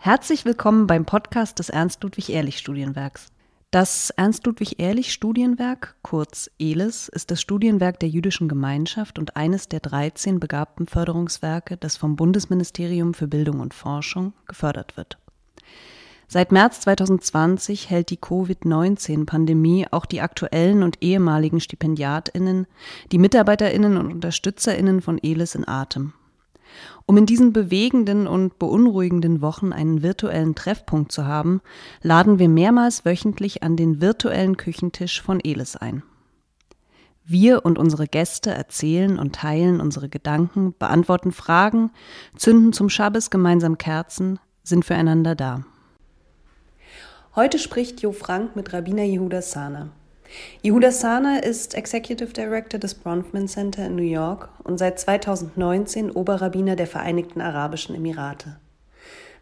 Herzlich willkommen beim Podcast des Ernst-Ludwig-Ehrlich-Studienwerks. Das Ernst-Ludwig-Ehrlich-Studienwerk, kurz ELIS, ist das Studienwerk der jüdischen Gemeinschaft und eines der 13 begabten Förderungswerke, das vom Bundesministerium für Bildung und Forschung gefördert wird. Seit März 2020 hält die Covid-19-Pandemie auch die aktuellen und ehemaligen Stipendiatinnen, die Mitarbeiterinnen und Unterstützerinnen von ELIS in Atem. Um in diesen bewegenden und beunruhigenden Wochen einen virtuellen Treffpunkt zu haben, laden wir mehrmals wöchentlich an den virtuellen Küchentisch von Elis ein. Wir und unsere Gäste erzählen und teilen unsere Gedanken, beantworten Fragen, zünden zum Schabbes gemeinsam Kerzen, sind füreinander da. Heute spricht Jo Frank mit Rabbiner Yehuda Sana. Yehuda Sana ist Executive Director des Bronfman Center in New York und seit 2019 Oberrabbiner der Vereinigten Arabischen Emirate.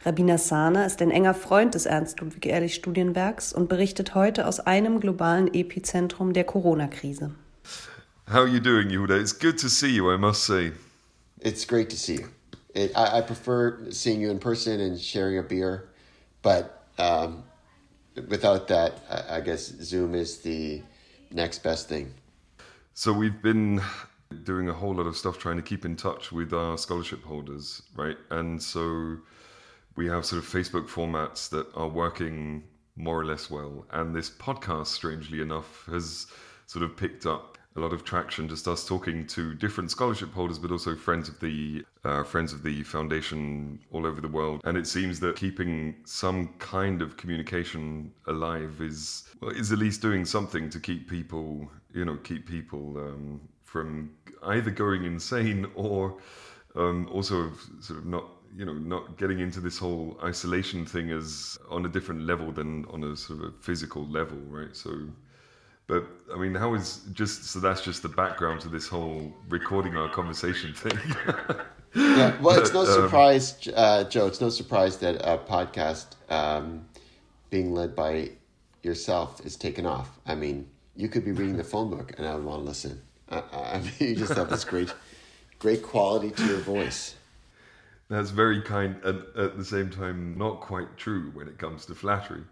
Rabbiner Sana ist ein enger Freund des Ernst-Ludwig-Ehrlich-Studienwerks und berichtet heute aus einem globalen Epizentrum der Corona-Krise. How are you doing, Yehuda? It's good to see you, I must say. It's great to see you. It, I, I, prefer seeing you in person and sharing a beer, but um, without that, I, guess Zoom is the next best thing. So we've been doing a whole lot of stuff trying to keep in touch with our scholarship holders, right? And so we have sort of Facebook formats that are working more or less well. And this podcast, strangely enough, has sort of picked up a lot of traction just us talking to different scholarship holders but also friends of the uh, friends of the foundation all over the world. And it seems that keeping some kind of communication alive is well, is at least doing something to keep people you know keep people um, from either going insane or um, also sort of not you know not getting into this whole isolation thing as on a different level than on a sort of a physical level right? So but I mean, how is just so that's just the background to this whole recording our conversation thing. yeah, well, it's no um, surprise, uh, Jo. It's no surprise that a podcast um, being led by yourself is taken off. I mean, you could be reading the phone book, and I would want to listen. I, I mean, you just have this great, great quality to your voice. That's very kind, and at the same time, not quite true when it comes to flattery.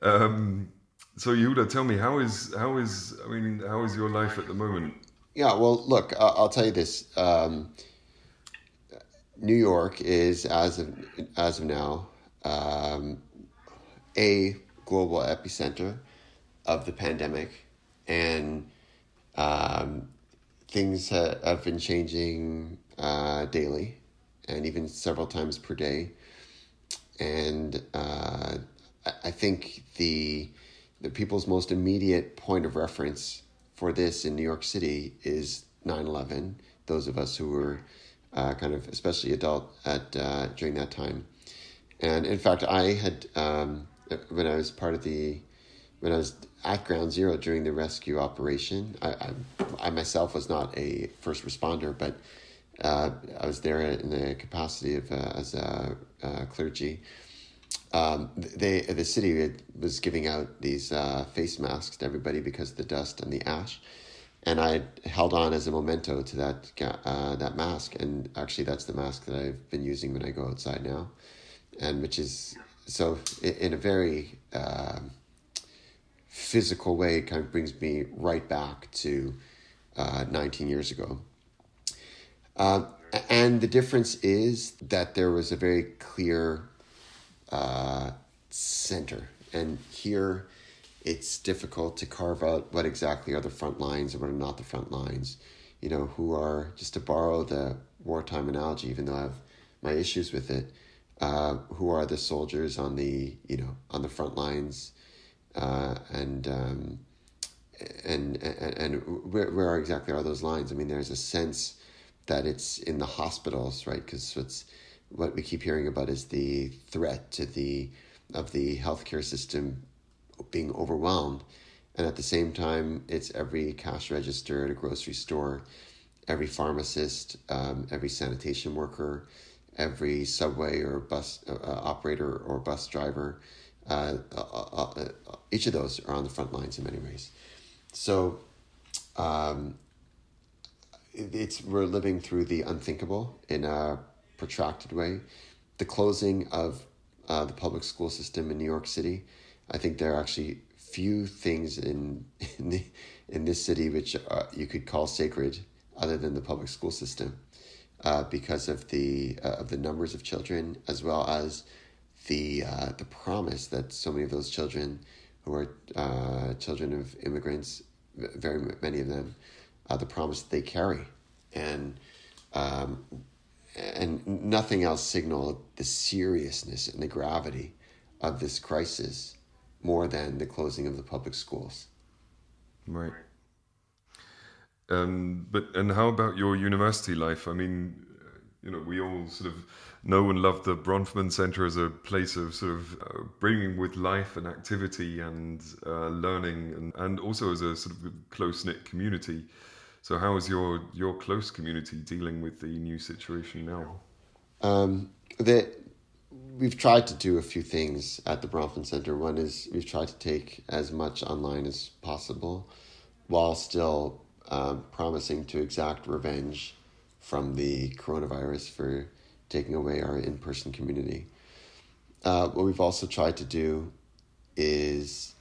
Um, so Yehuda, tell me how is how is I mean how is your life at the moment? Yeah, well, look, I'll tell you this. Um, New York is as of as of now um, a global epicenter of the pandemic, and um, things ha- have been changing uh, daily, and even several times per day. And uh, I think the the people's most immediate point of reference for this in New York City is 9/11. Those of us who were uh, kind of especially adult at uh, during that time, and in fact, I had um, when I was part of the when I was at Ground Zero during the rescue operation. I I, I myself was not a first responder, but uh, I was there in the capacity of uh, as a, a clergy um, they the city was giving out these uh, face masks to everybody because of the dust and the ash, and I held on as a memento to that uh, that mask, and actually that's the mask that I've been using when I go outside now, and which is so in a very uh, physical way, it kind of brings me right back to uh, nineteen years ago. Uh, and the difference is that there was a very clear uh, center. And here it's difficult to carve out what exactly are the front lines and what are not the front lines. You know, who are, just to borrow the wartime analogy, even though I have my issues with it, uh, who are the soldiers on the, you know, on the front lines uh, and, um, and, and, and where, where exactly are those lines? I mean, there's a sense that it's in the hospitals, right? Because it's, what we keep hearing about is the threat to the of the healthcare system being overwhelmed, and at the same time, it's every cash register at a grocery store, every pharmacist, um, every sanitation worker, every subway or bus uh, operator or bus driver. Uh, uh, uh, each of those are on the front lines in many ways. So, um, it's we're living through the unthinkable in a protracted way. The closing of uh, the public school system in New York City. I think there are actually few things in in, the, in this city which uh, you could call sacred, other than the public school system, uh, because of the uh, of the numbers of children as well as the uh, the promise that so many of those children, who are uh, children of immigrants, very many of them, the promise that they carry, and um, and nothing else signaled the seriousness and the gravity of this crisis more than the closing of the public schools. Right. Um, but and how about your university life? I mean, you know, we all sort of know and love the Bronfman Center as a place of sort of uh, bringing with life and activity and uh, learning, and, and also as a sort of close knit community. So, how is your your close community dealing with the new situation now? Um, the, we've tried to do a few things at the Bronfman Center. One is we've tried to take as much online as possible, while still um, promising to exact revenge from the coronavirus for taking away our in person community. Uh, what we've also tried to do is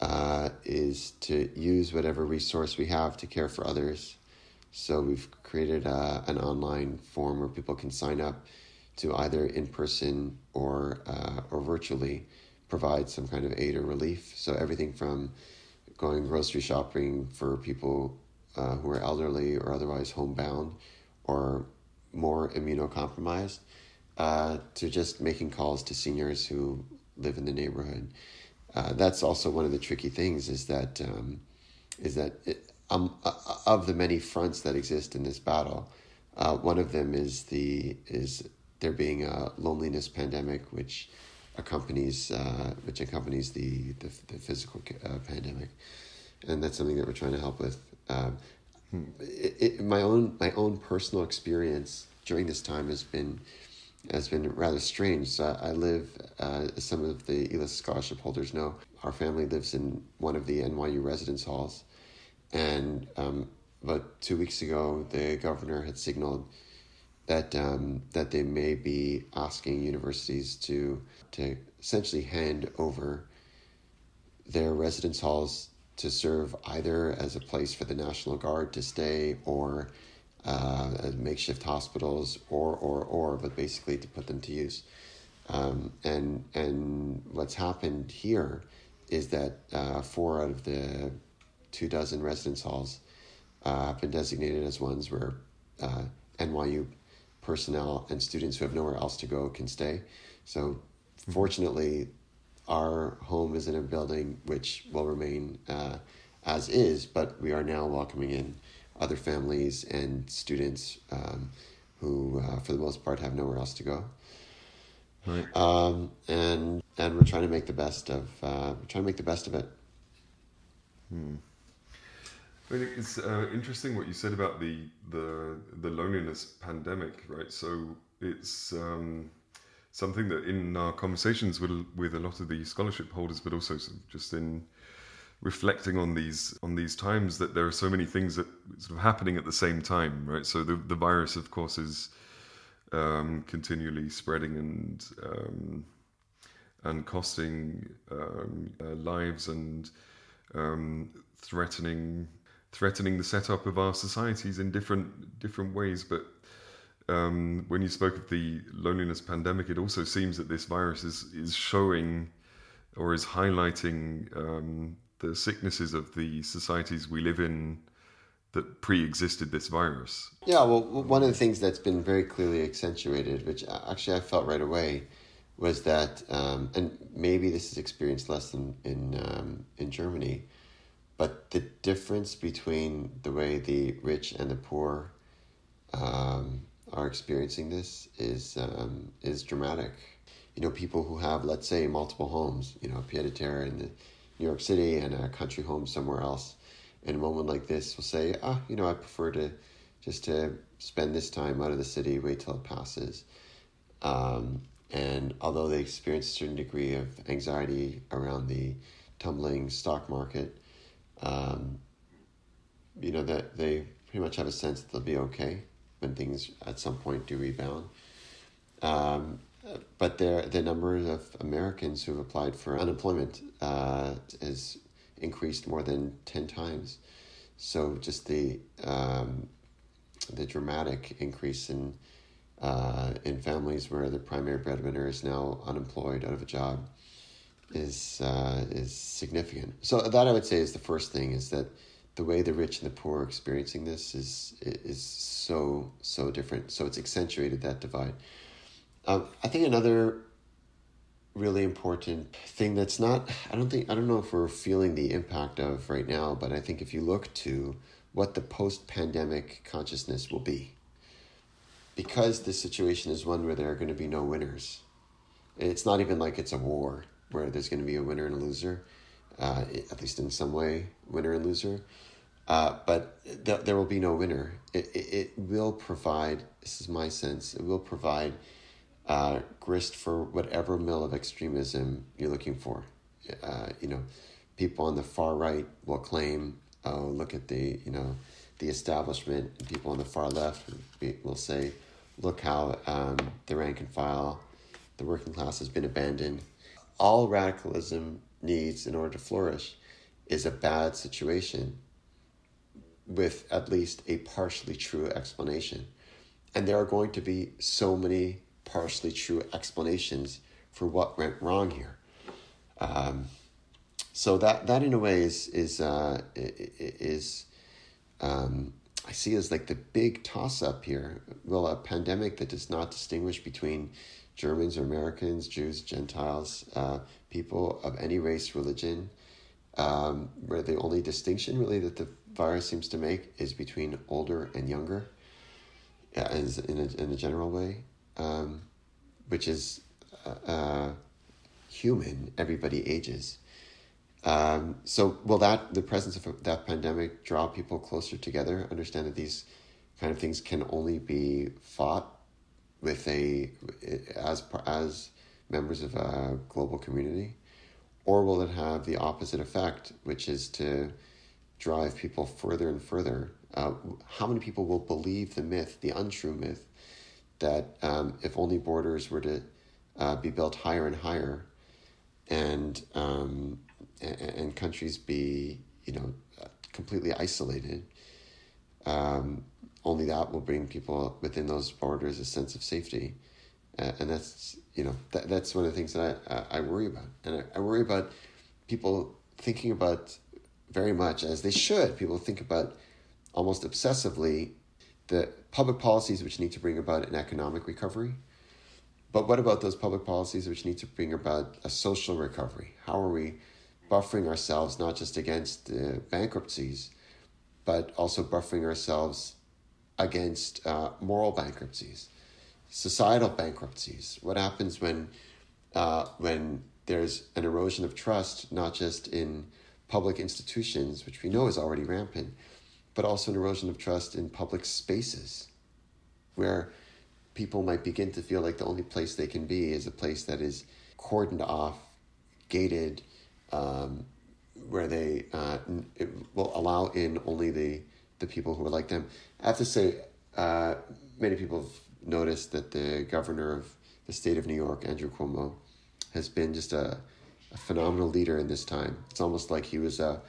uh, is to use whatever resource we have to care for others. So we've created a, uh, an online form where people can sign up to either in person or uh, or virtually provide some kind of aid or relief. So everything from going grocery shopping for people uh, who are elderly or otherwise homebound or more immunocompromised uh, to just making calls to seniors who live in the neighborhood. Uh, that's also one of the tricky things is that um, is that it, um, uh, of the many fronts that exist in this battle, uh, one of them is the is there being a loneliness pandemic which accompanies uh, which accompanies the the, the physical uh, pandemic, and that's something that we're trying to help with. Um, it, it, my own my own personal experience during this time has been has been rather strange. I live, uh, as some of the ELES scholarship holders know, our family lives in one of the NYU residence halls, and um, about two weeks ago, the governor had signaled that um, that they may be asking universities to to essentially hand over their residence halls to serve either as a place for the National Guard to stay or uh, makeshift hospitals or or or, but basically to put them to use. Um, and and what's happened here is that uh, four out of the two dozen residence halls uh, have been designated as ones where uh, NYU personnel and students who have nowhere else to go can stay. So, mm-hmm. fortunately, our home is in a building which will remain uh, as is, but we are now welcoming in other families and students um, who, uh, for the most part, have nowhere else to go. Right. Um, and and we're trying to make the best of uh, we're trying to make the best of it. Hmm. it's uh, interesting what you said about the the the loneliness pandemic, right? So it's um, something that in our conversations with with a lot of the scholarship holders, but also just in reflecting on these on these times that there are so many things that sort of happening at the same time, right? So the the virus, of course, is um, continually spreading and um, and costing um, uh, lives and um, threatening threatening the setup of our societies in different different ways. But um, when you spoke of the loneliness pandemic, it also seems that this virus is is showing or is highlighting um, the sicknesses of the societies we live in that pre-existed this virus. Yeah, well, one of the things that's been very clearly accentuated, which actually I felt right away, was that, um, and maybe this is experienced less in in um, in Germany, but the difference between the way the rich and the poor um, are experiencing this is um, is dramatic. You know, people who have, let's say, multiple homes, you know, pied a terre in the New York City and a country home somewhere else. In a moment like this, will say, ah, you know, I prefer to just to spend this time out of the city, wait till it passes. Um, and although they experience a certain degree of anxiety around the tumbling stock market, um, you know that they pretty much have a sense that they'll be okay when things at some point do rebound. Um, but there the number of Americans who have applied for unemployment uh, has increased more than ten times. So just the um, the dramatic increase in uh, in families where the primary breadwinner is now unemployed out of a job is uh, is significant. So that I would say is the first thing is that the way the rich and the poor are experiencing this is is so so different. So it's accentuated that divide. Um, I think another really important thing that's not I don't think I don't know if we're feeling the impact of right now, but I think if you look to what the post-pandemic consciousness will be, because this situation is one where there are going to be no winners. It's not even like it's a war where there's going to be a winner and a loser, uh, at least in some way, winner and loser. Uh, but th- there will be no winner. It, it, it, will provide, this is my sense, it will provide uh, grist for whatever mill of extremism you're looking for. Uh, you know, people on the far right will claim, oh, look at the, you know, the establishment, and people on the far left will say, look how um, the rank and file, the working class has been abandoned all radicalism needs in order to flourish is a bad situation with at least a partially true explanation. And there are going to be so many partially true explanations for what went wrong here. Um, so that that in a way is is uh, is um, I see as like the big toss up here. Will a pandemic that does not distinguish between Germans or Americans, Jews, Gentiles, uh, people of any race, religion, um, where the only distinction really that the virus seems to make is between older and younger, as in a, in a general way, um, which is uh, uh, human. Everybody ages. Um, so, will that the presence of that pandemic draw people closer together? Understand that these kind of things can only be fought with a as as members of a global community, or will it have the opposite effect, which is to drive people further and further? Uh, how many people will believe the myth, the untrue myth, that um, if only borders were to uh, be built higher and higher, and, um, and and countries be you know completely isolated, um, only that will bring people within those borders a sense of safety. Uh, and that's, you know, that, that's one of the things that I, I, I worry about. And I, I worry about people thinking about very much, as they should, people think about almost obsessively the public policies which need to bring about an economic recovery. But what about those public policies which need to bring about a social recovery? How are we buffering ourselves not just against uh, bankruptcies, but also buffering ourselves against uh, moral bankruptcies, societal bankruptcies. What happens when uh, when there's an erosion of trust, not just in public institutions, which we know is already rampant, but also an erosion of trust in public spaces, where people might begin to feel like the only place they can be is a place that is cordoned off, gated, um, where they uh, will allow in only the the people who are like them. I have to say, uh, many people have noticed that the governor of the state of New York, Andrew Cuomo, has been just a, a phenomenal leader in this time. It's almost like he was a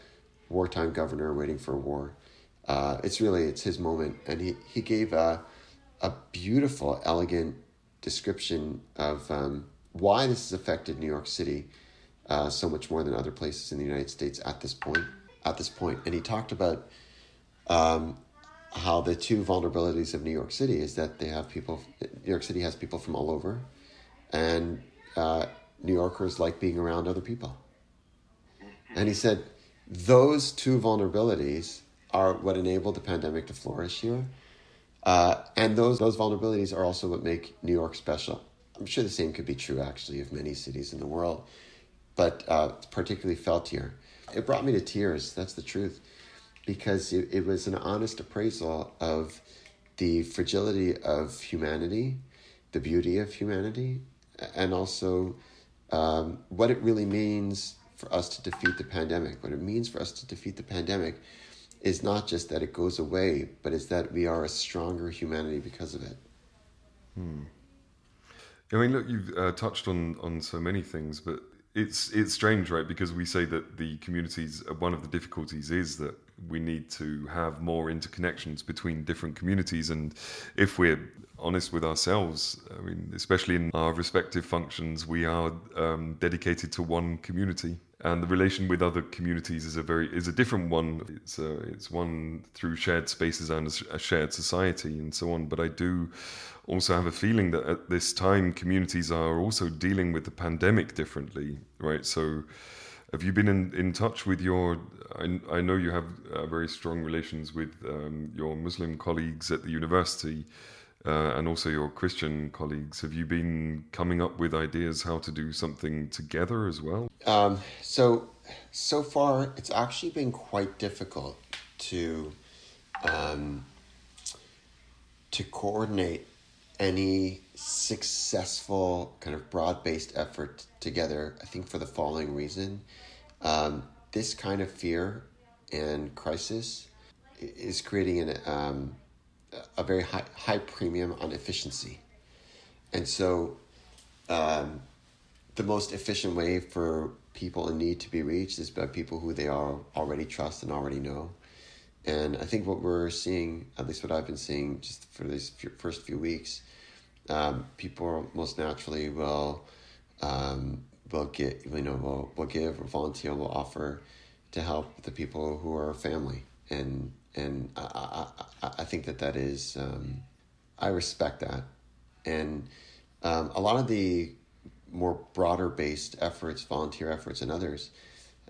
wartime governor waiting for a war. Uh, it's really it's his moment, and he he gave a a beautiful, elegant description of um, why this has affected New York City uh, so much more than other places in the United States at this point. At this point, and he talked about um, how the two vulnerabilities of New York City is that they have people. New York City has people from all over, and uh, New Yorkers like being around other people. And he said those two vulnerabilities are what enabled the pandemic to flourish here. Uh, and those those vulnerabilities are also what make New York special. I'm sure the same could be true actually of many cities in the world, but uh, particularly felt here. It brought me to tears. That's the truth because it, it was an honest appraisal of the fragility of humanity, the beauty of humanity, and also um, what it really means for us to defeat the pandemic. What it means for us to defeat the pandemic is not just that it goes away, but is that we are a stronger humanity because of it. Hmm. I mean, look, you've uh, touched on on so many things, but it's it's strange, right? Because we say that the communities, uh, one of the difficulties is that we need to have more interconnections between different communities, and if we're honest with ourselves, I mean, especially in our respective functions, we are um, dedicated to one community, and the relation with other communities is a very is a different one. It's a, it's one through shared spaces and a shared society and so on. But I do also have a feeling that at this time communities are also dealing with the pandemic differently, right? So. Have you been in, in touch with your? I, I know you have uh, very strong relations with um, your Muslim colleagues at the university uh, and also your Christian colleagues. Have you been coming up with ideas how to do something together as well? Um, so, so far, it's actually been quite difficult to um, to coordinate any successful kind of broad based effort together. I think for the following reason, um, this kind of fear and crisis is creating an um, a very high, high premium on efficiency. And so, um, the most efficient way for people in need to be reached is by people who they are already trust and already know. And I think what we're seeing, at least what I've been seeing just for these few, first few weeks, um, people most naturally will um, will get you know will, will give or volunteer will offer to help the people who are family and and I, I, I think that that is um, I respect that, and um, a lot of the more broader based efforts, volunteer efforts, and others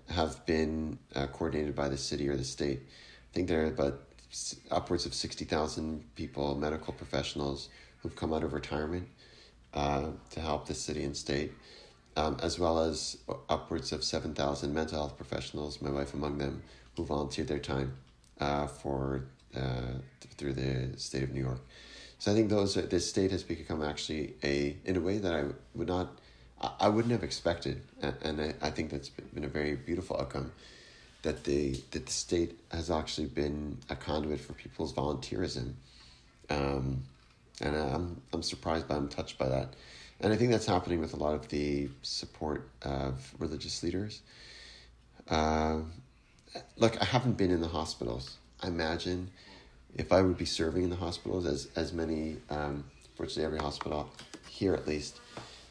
have been uh, coordinated by the city or the state. I think there are about upwards of sixty thousand people, medical professionals, who've come out of retirement uh, to help the city and state. Um, as well as upwards of 7,000 mental health professionals, my wife among them, who volunteered their time uh, for uh, through the state of New York. So I think those are, this state has become actually a in a way that I would not I wouldn't have expected, and I, I think that's been a very beautiful outcome. That the that the state has actually been a conduit for people's volunteerism, um, and I'm I'm surprised by I'm touched by that, and I think that's happening with a lot of the support of religious leaders. Uh, look, I haven't been in the hospitals. I imagine if I would be serving in the hospitals, as as many, um, virtually every hospital here at least,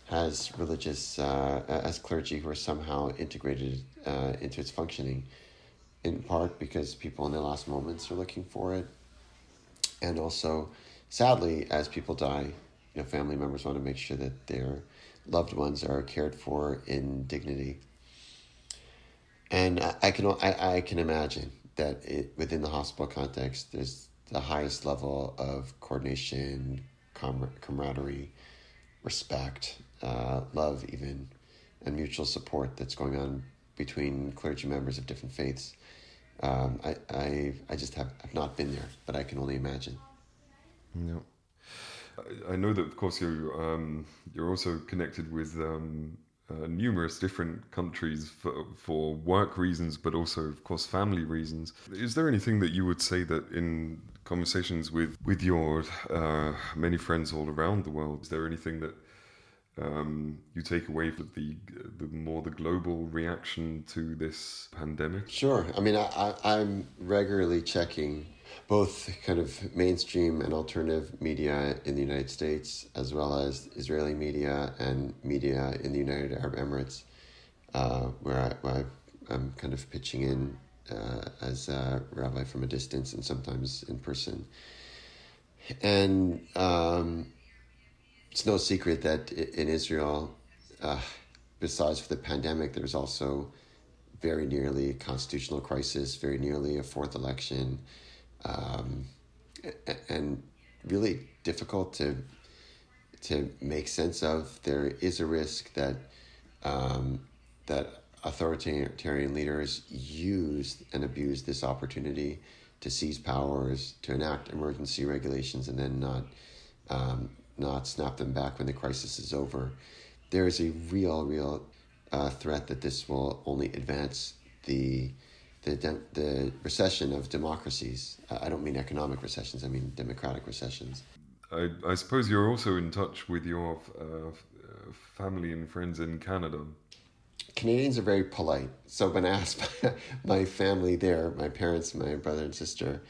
has religious uh, as clergy who are somehow integrated uh, into its functioning. In part because people in their last moments are looking for it, and also, sadly, as people die, you know, family members want to make sure that their loved ones are cared for in dignity and I, can I, I can imagine that it, within the hospital context, there's the highest level of coordination, com- camaraderie, respect, uh, love, even, and mutual support that's going on between clergy members of different faiths. Um, I, I, I just have, have not been there, but I can only imagine. No. I know that, of course, you um, you're also connected with um, uh, numerous different countries for, for work reasons, but also, of course, family reasons. Is there anything that you would say that in conversations with with your uh, many friends all around the world, is there anything that um, you take away from the the more the global reaction to this pandemic? Sure. I mean, I, I I'm regularly checking both kind of mainstream and alternative media in the United States, as well as Israeli media and media in the United Arab Emirates, uh, where, I, am kind of pitching in uh, as a rabbi from a distance and sometimes in person. And um, it's no secret that in Israel, uh, besides for the pandemic, there's also very nearly a constitutional crisis, very nearly a fourth election um, and really difficult to to make sense of. There is a risk that um, that authoritarian leaders use and abuse this opportunity to seize powers, to enact emergency regulations, and then not um, not snap them back when the crisis is over. There is a real, real uh, threat that this will only advance the the, de- the recession of democracies. I don't mean economic recessions, I mean democratic recessions. I, I suppose you're also in touch with your uh, family and friends in Canada. Canadians are very polite. So when I asked my family there, my parents, my brother and sister,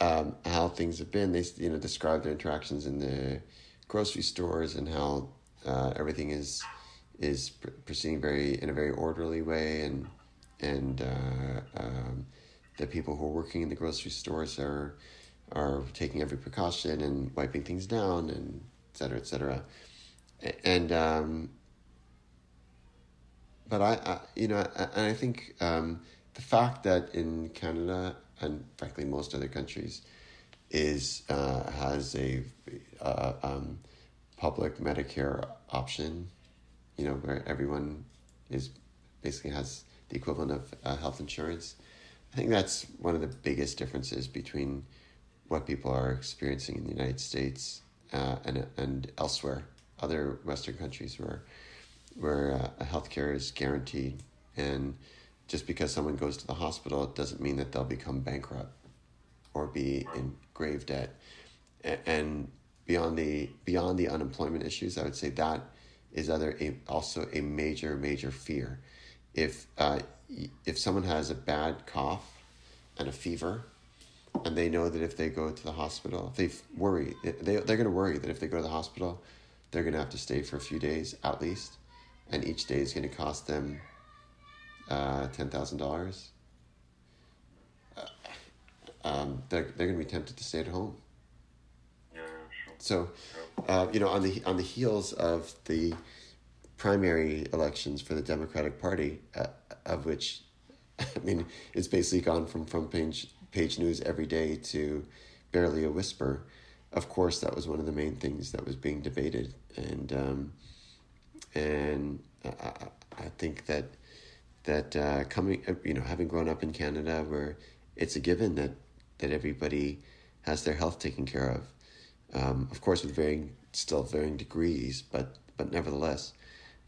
um, how things have been, they you know describe their interactions in the grocery stores and how uh, everything is is proceeding very in a very orderly way, and and uh, um, the people who are working in the grocery stores are are taking every precaution and wiping things down and et cetera, et cetera. And um, but I, I, you know, and I think um, the fact that in Canada and frankly most other countries is uh, has a uh, um, public Medicare option, you know, where everyone is basically has the equivalent of uh, health insurance. I think that's one of the biggest differences between what people are experiencing in the United States uh, and and elsewhere, other Western countries where where uh, healthcare is guaranteed, and just because someone goes to the hospital it doesn't mean that they'll become bankrupt or be in grave debt, and beyond the beyond the unemployment issues, I would say that is other a, also a major major fear. If uh, if someone has a bad cough and a fever, and they know that if they go to the hospital, if they worry, they they're going to worry that if they go to the hospital, they're going to have to stay for a few days at least, and each day is going to cost them uh, ten thousand uh, dollars. Um, they're they're going to be tempted to stay at home. Yeah, sure. So, uh, you know, on the on the heels of the primary elections for the Democratic Party, uh, of which, I mean, it's basically gone from front page page news every day to barely a whisper. Of course, that was one of the main things that was being debated, and um, and I, I think that that uh, coming, uh, you know, having grown up in Canada, where it's a given that that everybody has their health taken care of, um, of course, with varying, still varying degrees, but but nevertheless,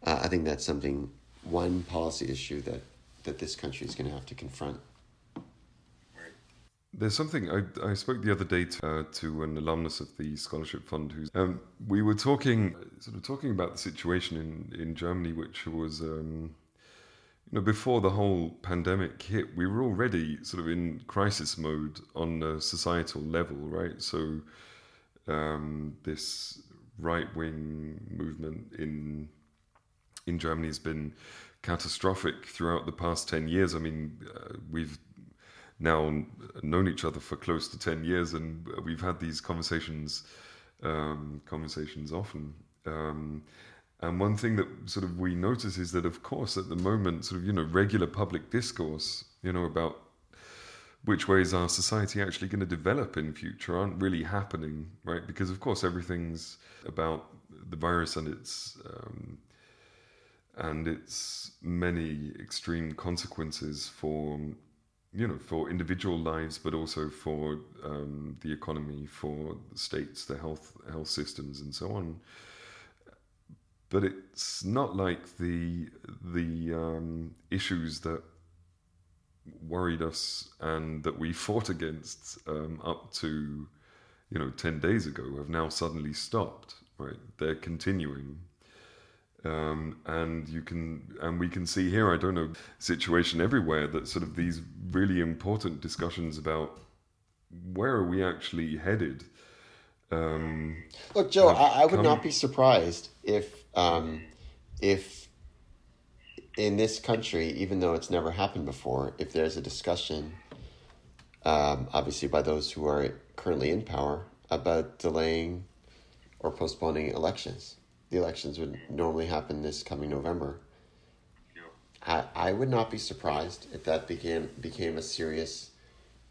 uh, I think that's something one policy issue that that this country is going to have to confront. There's something I, I spoke the other day to, uh, to an alumnus of the scholarship fund who's um, we were talking sort of talking about the situation in, in Germany, which was um, you know before the whole pandemic hit, we were already sort of in crisis mode on a societal level, right? So um, this right wing movement in in Germany has been catastrophic throughout the past 10 years. I mean, uh, we've now known each other for close to 10 years and we've had these conversations um, conversations often um, and one thing that sort of we notice is that of course at the moment sort of you know regular public discourse you know about which ways our society actually going to develop in future aren't really happening right because of course everything's about the virus and its um, and its many extreme consequences for you know, for individual lives, but also for um, the economy, for the states, the health health systems, and so on. But it's not like the the um, issues that worried us and that we fought against um, up to you know ten days ago have now suddenly stopped. Right, they're continuing. Um, and you can and we can see here i don't know situation everywhere that sort of these really important discussions about where are we actually headed. Um, look Jo I, I, would come... not be surprised if um, if in this country even though it's never happened before if there's a discussion um, obviously by those who are currently in power about delaying or postponing elections the elections would normally happen this coming November. I, I would not be surprised if that became became a serious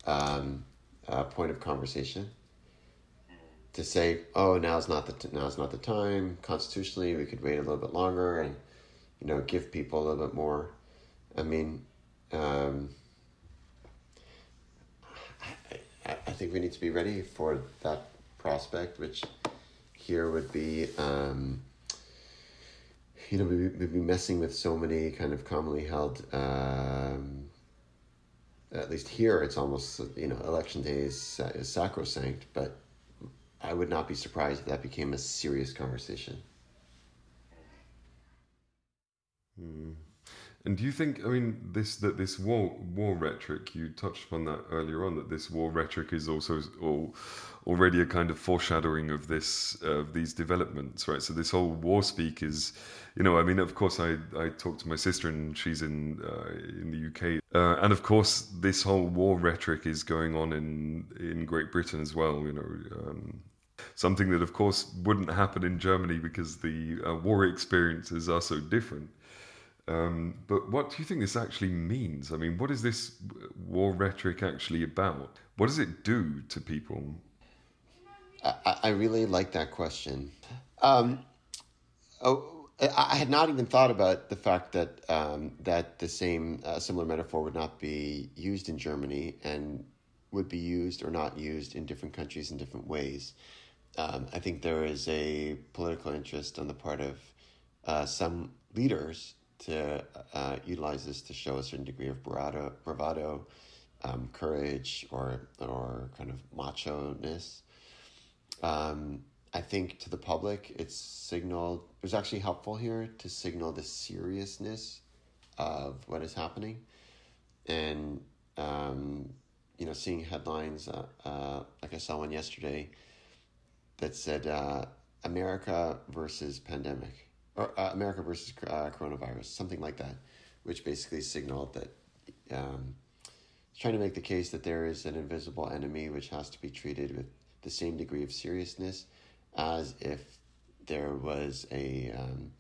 um, uh, point of conversation. To say, oh, now's not the t- now's not the time. Constitutionally, we could wait a little bit longer and you know give people a little bit more. I mean, um, I, I think we need to be ready for that prospect, which here would be, um, you know, we, we'd be messing with so many kind of commonly held, um, at least here, it's almost, you know, election day is, is sacrosanct, but I would not be surprised if that became a serious conversation. Hmm. And do you think? I mean, this that this war war rhetoric you touched upon that earlier on. That this war rhetoric is also all, already a kind of foreshadowing of this of these developments, right? So this whole war speak is, you know, I mean, of course, I I talked to my sister and she's in uh, in the UK, uh, and of course, this whole war rhetoric is going on in in Great Britain as well. You know. Um, something that, of course, wouldn't happen in Germany because the uh, war experiences are so different. Um, but what do you think this actually means? I mean, what is this war rhetoric actually about? What does it do to people? I, I really like that question. Um, oh, I had not even thought about the fact that um, that the same uh, similar metaphor would not be used in Germany and would be used or not used in different countries in different ways. Um, I think there is a political interest on the part of uh, some leaders to uh, utilize this to show a certain degree of bravado, bravado um, courage, or or kind of macho ness. Um, I think to the public, it's signaled. It was actually helpful here to signal the seriousness of what is happening, and um, you know, seeing headlines uh, uh, like I saw one yesterday that said uh, America versus pandemic or uh, America versus uh, coronavirus, something like that, which basically signaled that um, trying to make the case that there is an invisible enemy which has to be treated with the same degree of seriousness as if there was a um,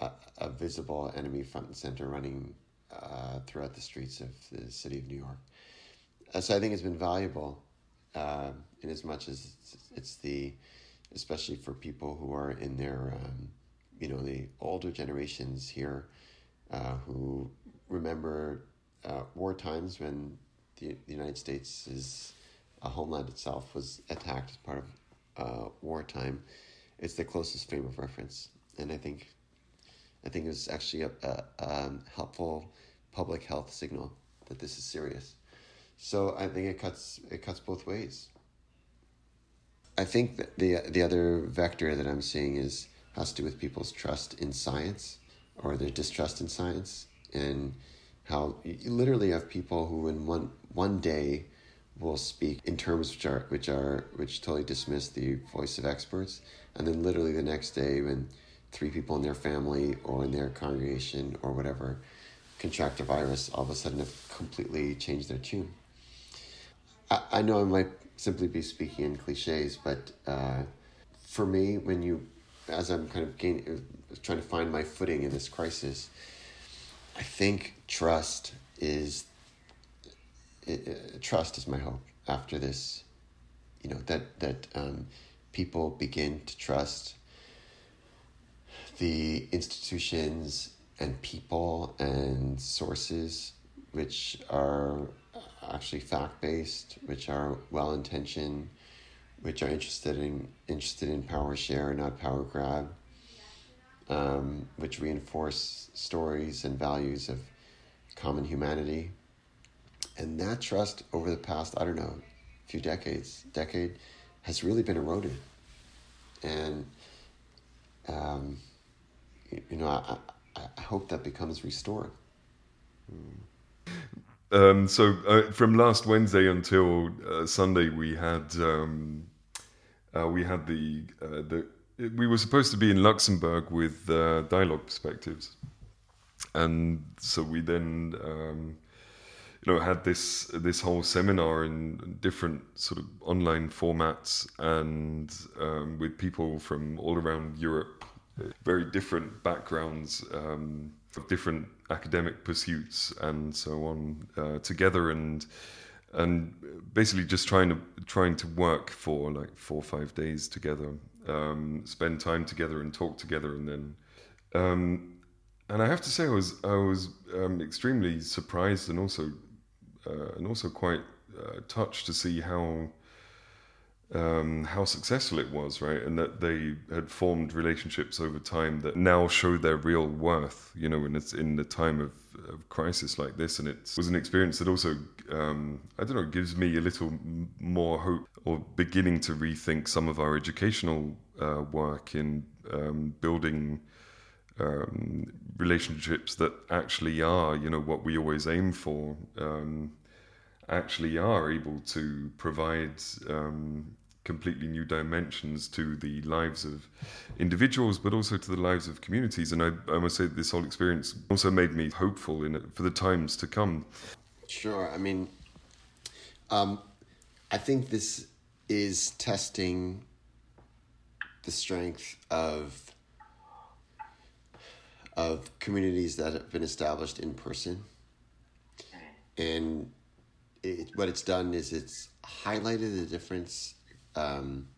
a, a, visible enemy front and center running uh, throughout the streets of the city of New York. Uh, so I think it's been valuable uh, in as much as it's, it's, the, especially for people who are in their um, you know the older generations here uh, who remember uh, war times when the, the United States is a homeland itself was attacked as part of uh, wartime. It's the closest frame of reference, and I think I think it was actually a, a um, helpful public health signal that this is serious. So I think it cuts it cuts both ways. I think that the the other vector that I'm seeing is has to do with people's trust in science or their distrust in science and how you literally have people who in one one day will speak in terms which are which are which totally dismiss the voice of experts. And then literally the next day when three people in their family or in their congregation or whatever contract a virus all of a sudden have completely changed their tune. I, I know i might simply be speaking in cliches but uh, for me when you as I'm kind of gaining, trying to find my footing in this crisis, I think trust is it, trust is my hope after this. You know that that um, people begin to trust the institutions and people and sources which are actually fact based, which are well intentioned, which are interested in interested in power share, not power grab, um, which reinforce stories and values of common humanity. And that trust over the past, I don't know, few decades, decade, has really been eroded. And, um, you know, I, I hope that becomes restored. Um, so uh, from last Wednesday until uh, Sunday, we had um, uh, we had the uh, the we were supposed to be in Luxembourg with uh, dialogue perspectives, and so we then um, you know had this this whole seminar in different sort of online formats and um, with people from all around Europe, very different backgrounds. Um, different academic pursuits and so on uh, together and and basically just trying to trying to work for like four or five days together um, spend time together and talk together and then um, and I have to say I was I was um, extremely surprised and also uh, and also quite uh, touched to see how um, how successful it was, right? And that they had formed relationships over time that now show their real worth, you know, when it's in the time of, of crisis like this. And it was an experience that also, um, I don't know, gives me a little more hope or beginning to rethink some of our educational uh, work in um, building. Um, relationships that actually are, you know, what we always aim for, um, actually are able to provide um, completely new dimensions to the lives of individuals, but also to the lives of communities. And I, I must say, this whole experience also made me hopeful in it for the times to come. Sure. I mean, um, I think this is testing the strength of of communities that have been established in person, and it, what it's done is it's highlighted the difference um,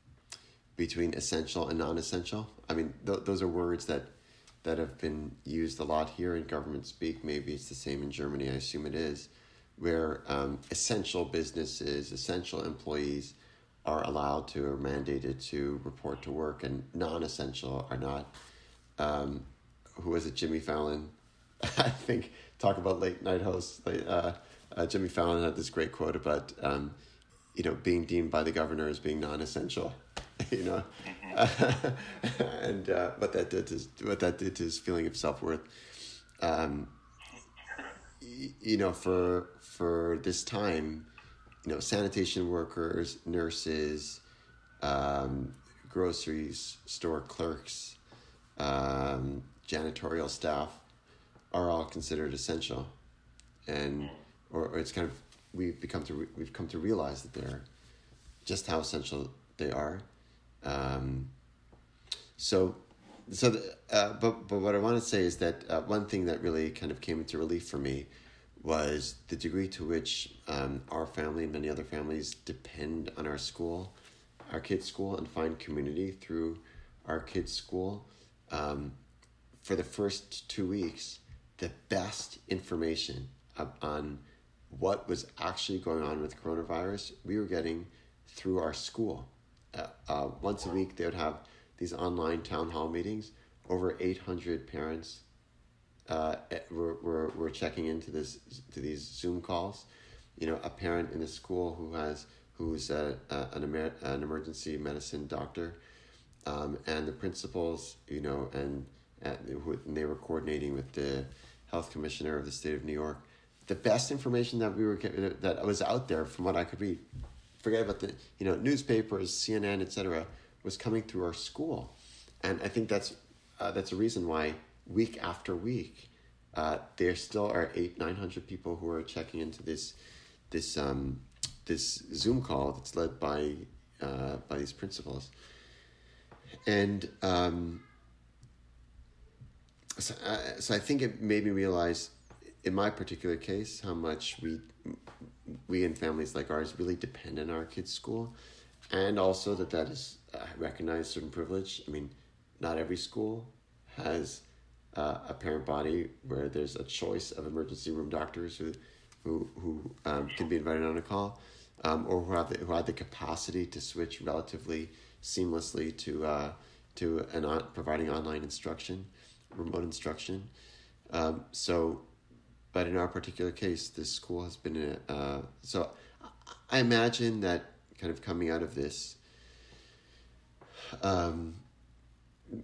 between essential and non-essential. I mean, th- those are words that that have been used a lot here in government speak. Maybe it's the same in Germany. I assume it is, where um, essential businesses, essential employees are allowed to or mandated to report to work, and non-essential are not. Um, who was it? Jimmy Fallon. I think talk about late night hosts. Uh, uh, Jimmy Fallon had this great quote about um, you know, being deemed by the governor as being non-essential, you know, mm-hmm. and uh, what that did to what that did to his feeling of self worth. Um, you know, for for this time, you know, sanitation workers, nurses, um, groceries store clerks, um, janitorial staff are all considered essential, and or, or it's kind of we've become to re- we've come to realize that they're just how essential they are. Um, so, so the, uh, but but what I want to say is that uh, one thing that really kind of came into relief for me was the degree to which um, our family and many other families depend on our school, our kids' school, and find community through our kids' school. Um, for the first two weeks, the best information on what was actually going on with coronavirus, we were getting through our school. Uh, uh, once a week, they would have these online town hall meetings. Over 800 parents uh, eh, were, were, were checking into this to these Zoom calls. You know, a parent in a school who has who's a, a, an, emer- an emergency medicine doctor, um, and the principals, you know, and, and they were coordinating with the health commissioner of the state of New York the best information that we were that was out there from what I could read. Forget about the you know newspapers, CNN, etc. Was coming through our school, and I think that's uh, that's a reason why week after week uh, there still are eight nine hundred people who are checking into this this um, this Zoom call that's led by uh, by these principals, and um, so, uh, so I think it made me realize in my particular case, how much we we in families like ours really depend on our kids' school, and also that that is uh, recognized certain privilege. I mean, not every school has uh, a parent body where there's a choice of emergency room doctors who who who um, can be invited on a call, um, or who have the, who have the capacity to switch relatively seamlessly to uh, to an on, providing online instruction, remote instruction. Um, so but in our particular case, this school has been a, uh, so I imagine that kind of coming out of this, um,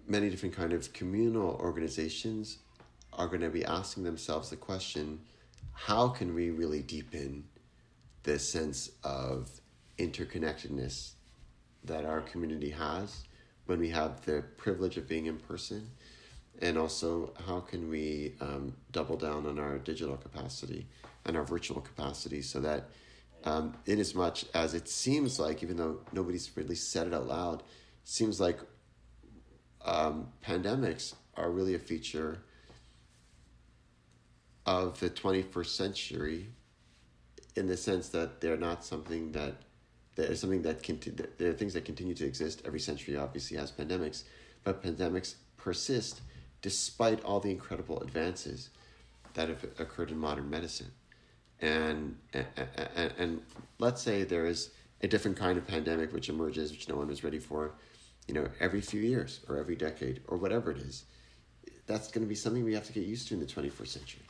many different kind of communal organizations are going to be asking themselves the question, how can we really deepen the sense of interconnectedness that our community has when we have the privilege of being in person and also how can we um, double down on our digital capacity and our virtual capacity so that um, in as much as it seems like even though nobody's really said it out loud seems like um, pandemics are really a feature of the 21st century in the sense that they're not something that there's something that continue there are things that continue to exist. Every century obviously has pandemics but pandemics persist despite all the incredible advances that have occurred in modern medicine. And, and, and, let's say there is a different kind of pandemic which emerges, which no one was ready for, you know, every few years or every decade or whatever it is. That's going to be something we have to get used to in the 21st century.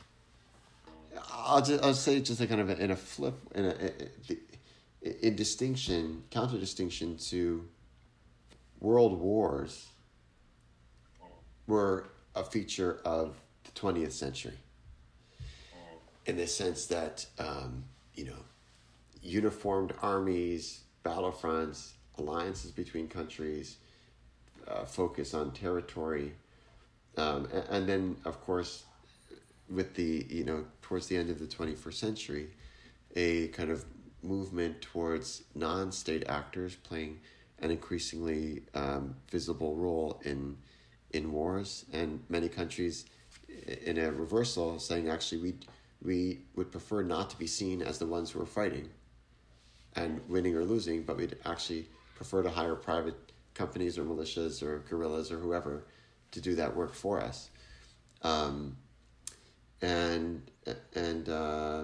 I'll just I'll say just a kind of a, in a flip in a, in distinction counter distinction to world wars were a feature of the 20th century. In the sense that um, you know uniformed armies battlefronts alliances between countries uh, focus on territory um, and, and then of course with the you know towards the end of the 21st century a kind of movement towards non-state actors playing an increasingly um, visible role in in wars and many countries in a reversal saying actually we we would prefer not to be seen as the ones who are fighting and winning or losing but we'd actually prefer to hire private companies or militias or guerrillas or whoever to do that work for us. Um, and and uh,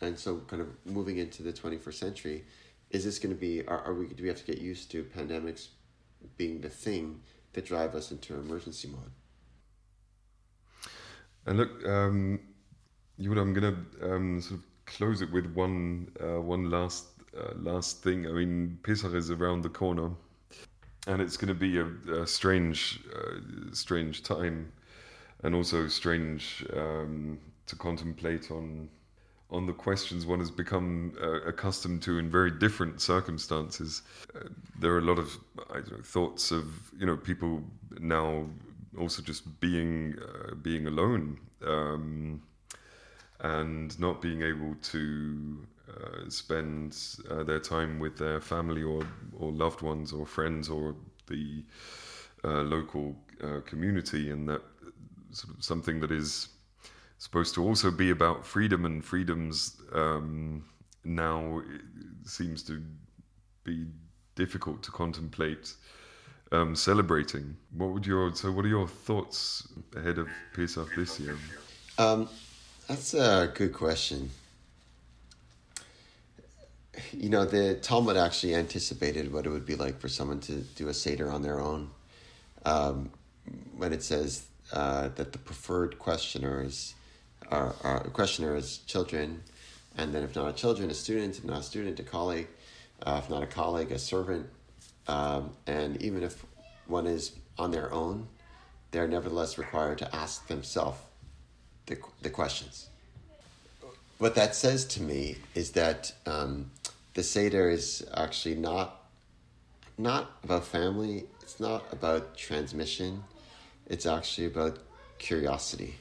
and so kind of moving into the 21st century is this going to be are, are we do we have to get used to pandemics being the thing that drive us into emergency mode. And look um know i'm going to um sort of close it with one uh, one last uh, last thing. I mean pesach is around the corner and it's going to be a, a strange uh, strange time and also strange um, to contemplate on on the questions one has become uh, accustomed to in very different circumstances. Uh, there are a lot of know, thoughts of you know people now also just being uh, being alone um, and not being able to uh, spend uh, their time with their family or or loved ones or friends or the uh, local community, and that sort of something that is supposed to also be about freedom and freedoms um, now seems to be difficult to contemplate um, celebrating. What would your so? What are your thoughts ahead of Pesach this year? Um, that's a good question. You know, the Talmud actually anticipated what it would be like for someone to do a seder on their own. Um, when it says uh, that the preferred questioners are, are questioner is children, and then if not a children, a student, if not a student, a colleague, uh, if not a colleague, a servant, um, and even if one is on their own, they're nevertheless required to ask themselves the, the questions. What that says to me is that um, the Seder is actually not not about family. It's not about transmission it's actually about curiosity.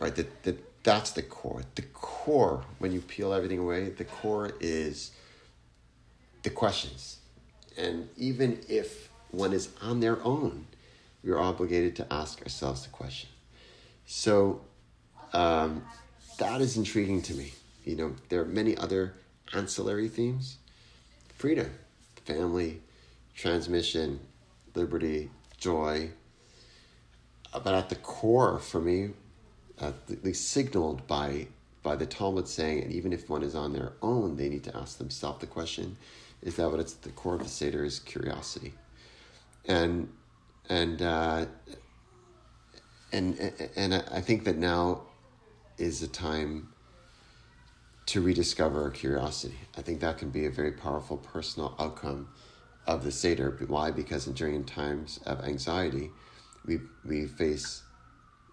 Right? That, that that's the core. The core, when you peel everything away, the core is the questions. And even if one is on their own, we're obligated to ask ourselves the question. So um, that is intriguing to me. You know, there are many other ancillary themes freedom, family, transmission, liberty, joy, but at the core for me, at least signaled by by the Talmud saying, and even if one is on their own, they need to ask themselves the question: Is that what it's the core of the seder is curiosity, and and uh, and and I think that now is a time to rediscover curiosity. I think that can be a very powerful personal outcome of the seder. Why? Because during times of anxiety we we face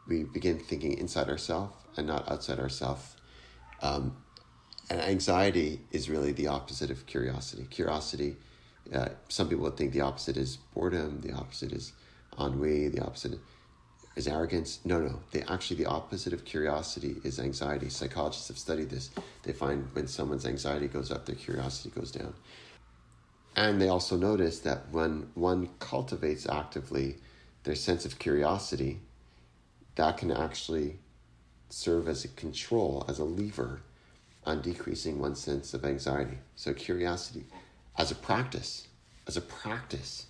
we begin thinking inside ourselves and not outside ourselves. Um, and anxiety is really the opposite of curiosity. Curiosity, uh, some people would think the opposite is boredom, the opposite is ennui, the opposite is arrogance. No, no. They actually the opposite of curiosity is anxiety. Psychologists have studied this. They find when someone's anxiety goes up, their curiosity goes down. And they also notice that when one cultivates actively their sense of curiosity, that can actually serve as a control, as a lever on decreasing one's sense of anxiety. So, curiosity as a practice, as a practice,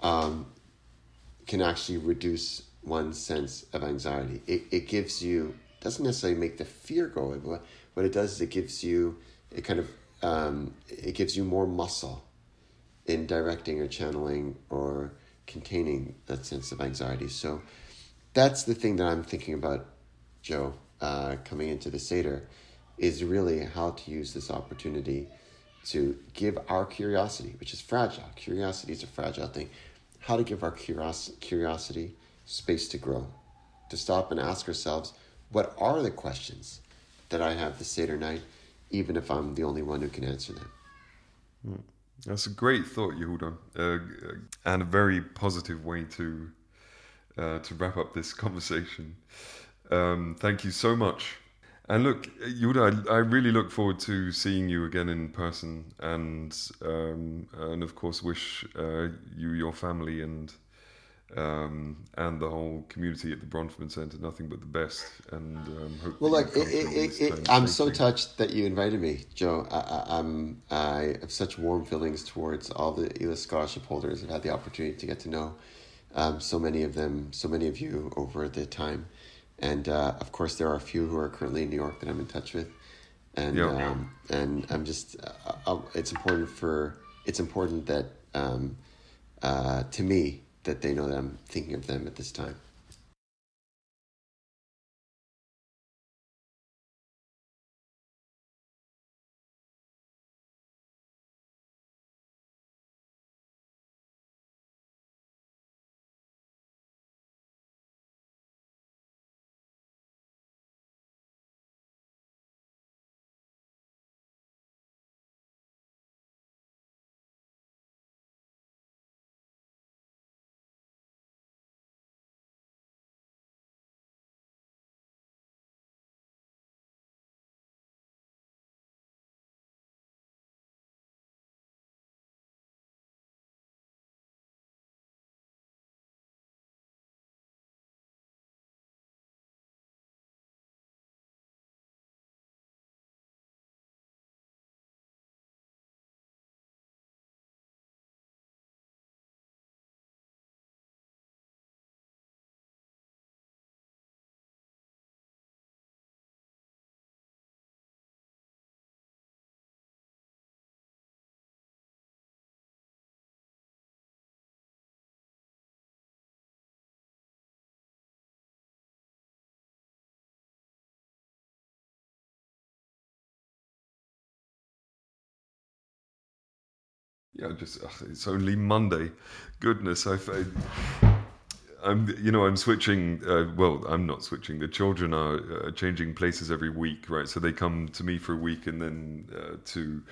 um, can actually reduce one's sense of anxiety. It, it gives you, doesn't necessarily make the fear go away, but what it does is it gives you, it kind of um, it gives you more muscle in directing or channeling or containing that sense of anxiety. So that's the thing that I'm thinking about, Jo, uh, coming into the Seder, is really how to use this opportunity to give our curiosity, which is fragile. Curiosity is a fragile thing. How to give our curios- curiosity space to grow, to stop and ask ourselves, what are the questions that I have this Seder night, even if I'm the only one who can answer them? Hmm. That's a great thought, Yehuda, uh, and a very positive way to uh, to wrap up this conversation. Um, thank you so much. And look, Yehuda, I, I, really look forward to seeing you again in person, and um, and of course wish uh, you, your family, and um, and the whole community at the Bronfman Center nothing but the best. And um, well, like it, it, it, I'm so touched that you invited me, Jo. I, am I, I have such warm feelings towards all the ELES scholarship holders. I've had the opportunity to get to know um, so many of them, so many of you over the time, and uh, of course there are a few who are currently in New York that I'm in touch with, and yep. um, and I'm just uh, it's important for it's important that um, uh, to me that they know that I'm thinking of them at this time. Just ugh, it's only Monday. Goodness, I, I'm you know I'm switching. Uh, well, I'm not switching. The children are uh, changing places every week, right? So they come to me for a week and then uh, to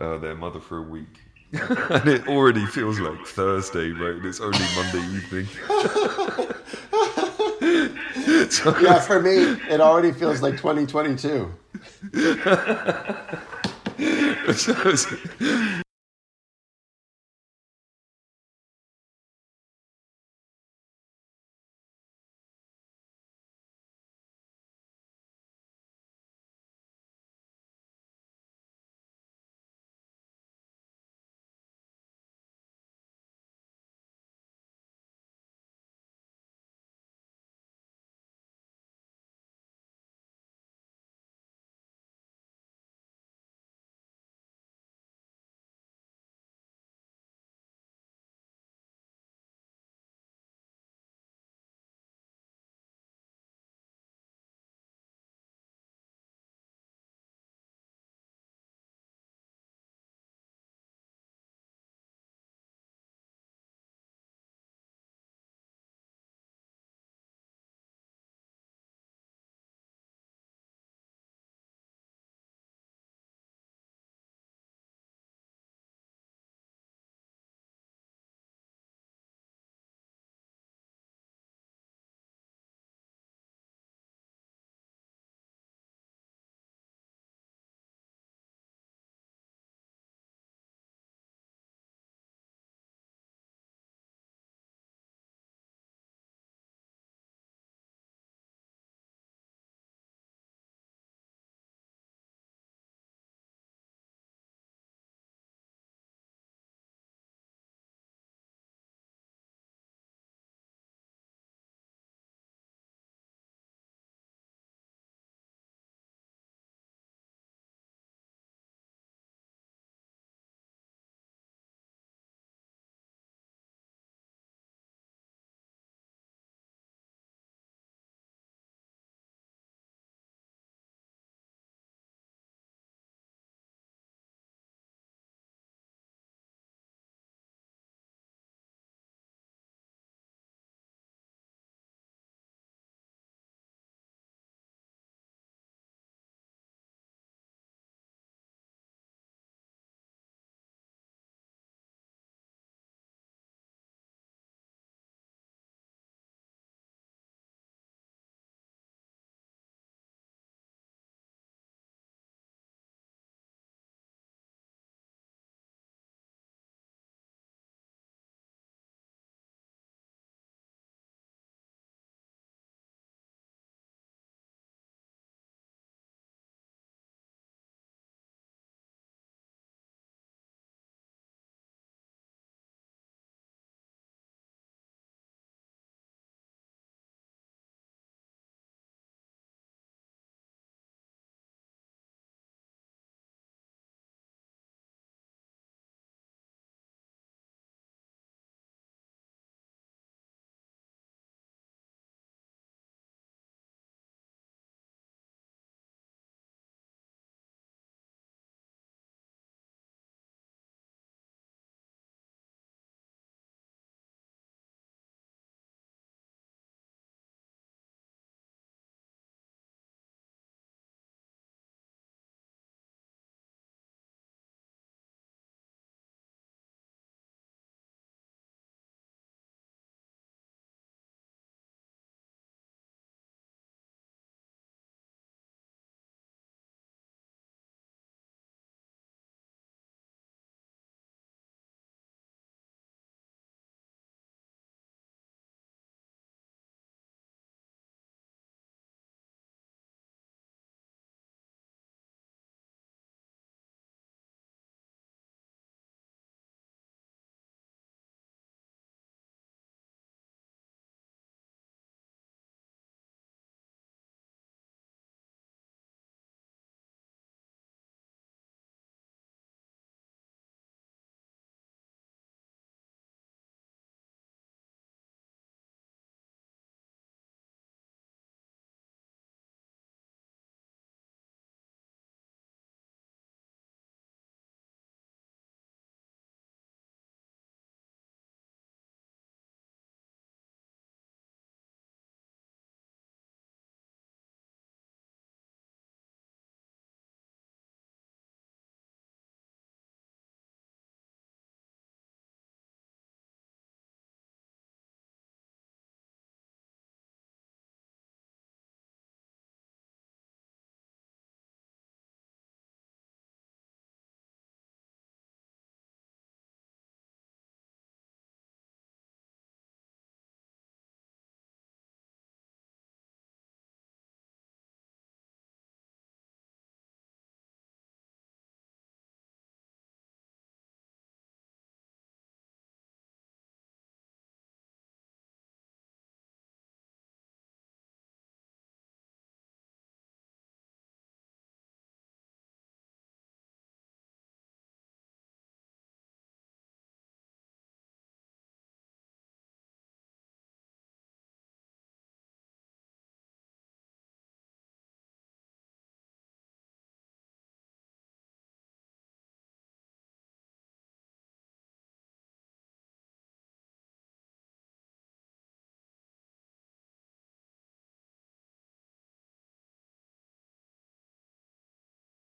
uh, their mother for a week. and it already feels like Thursday, right? And it's only Monday evening. so, yeah, for me, it already feels like 2022. so,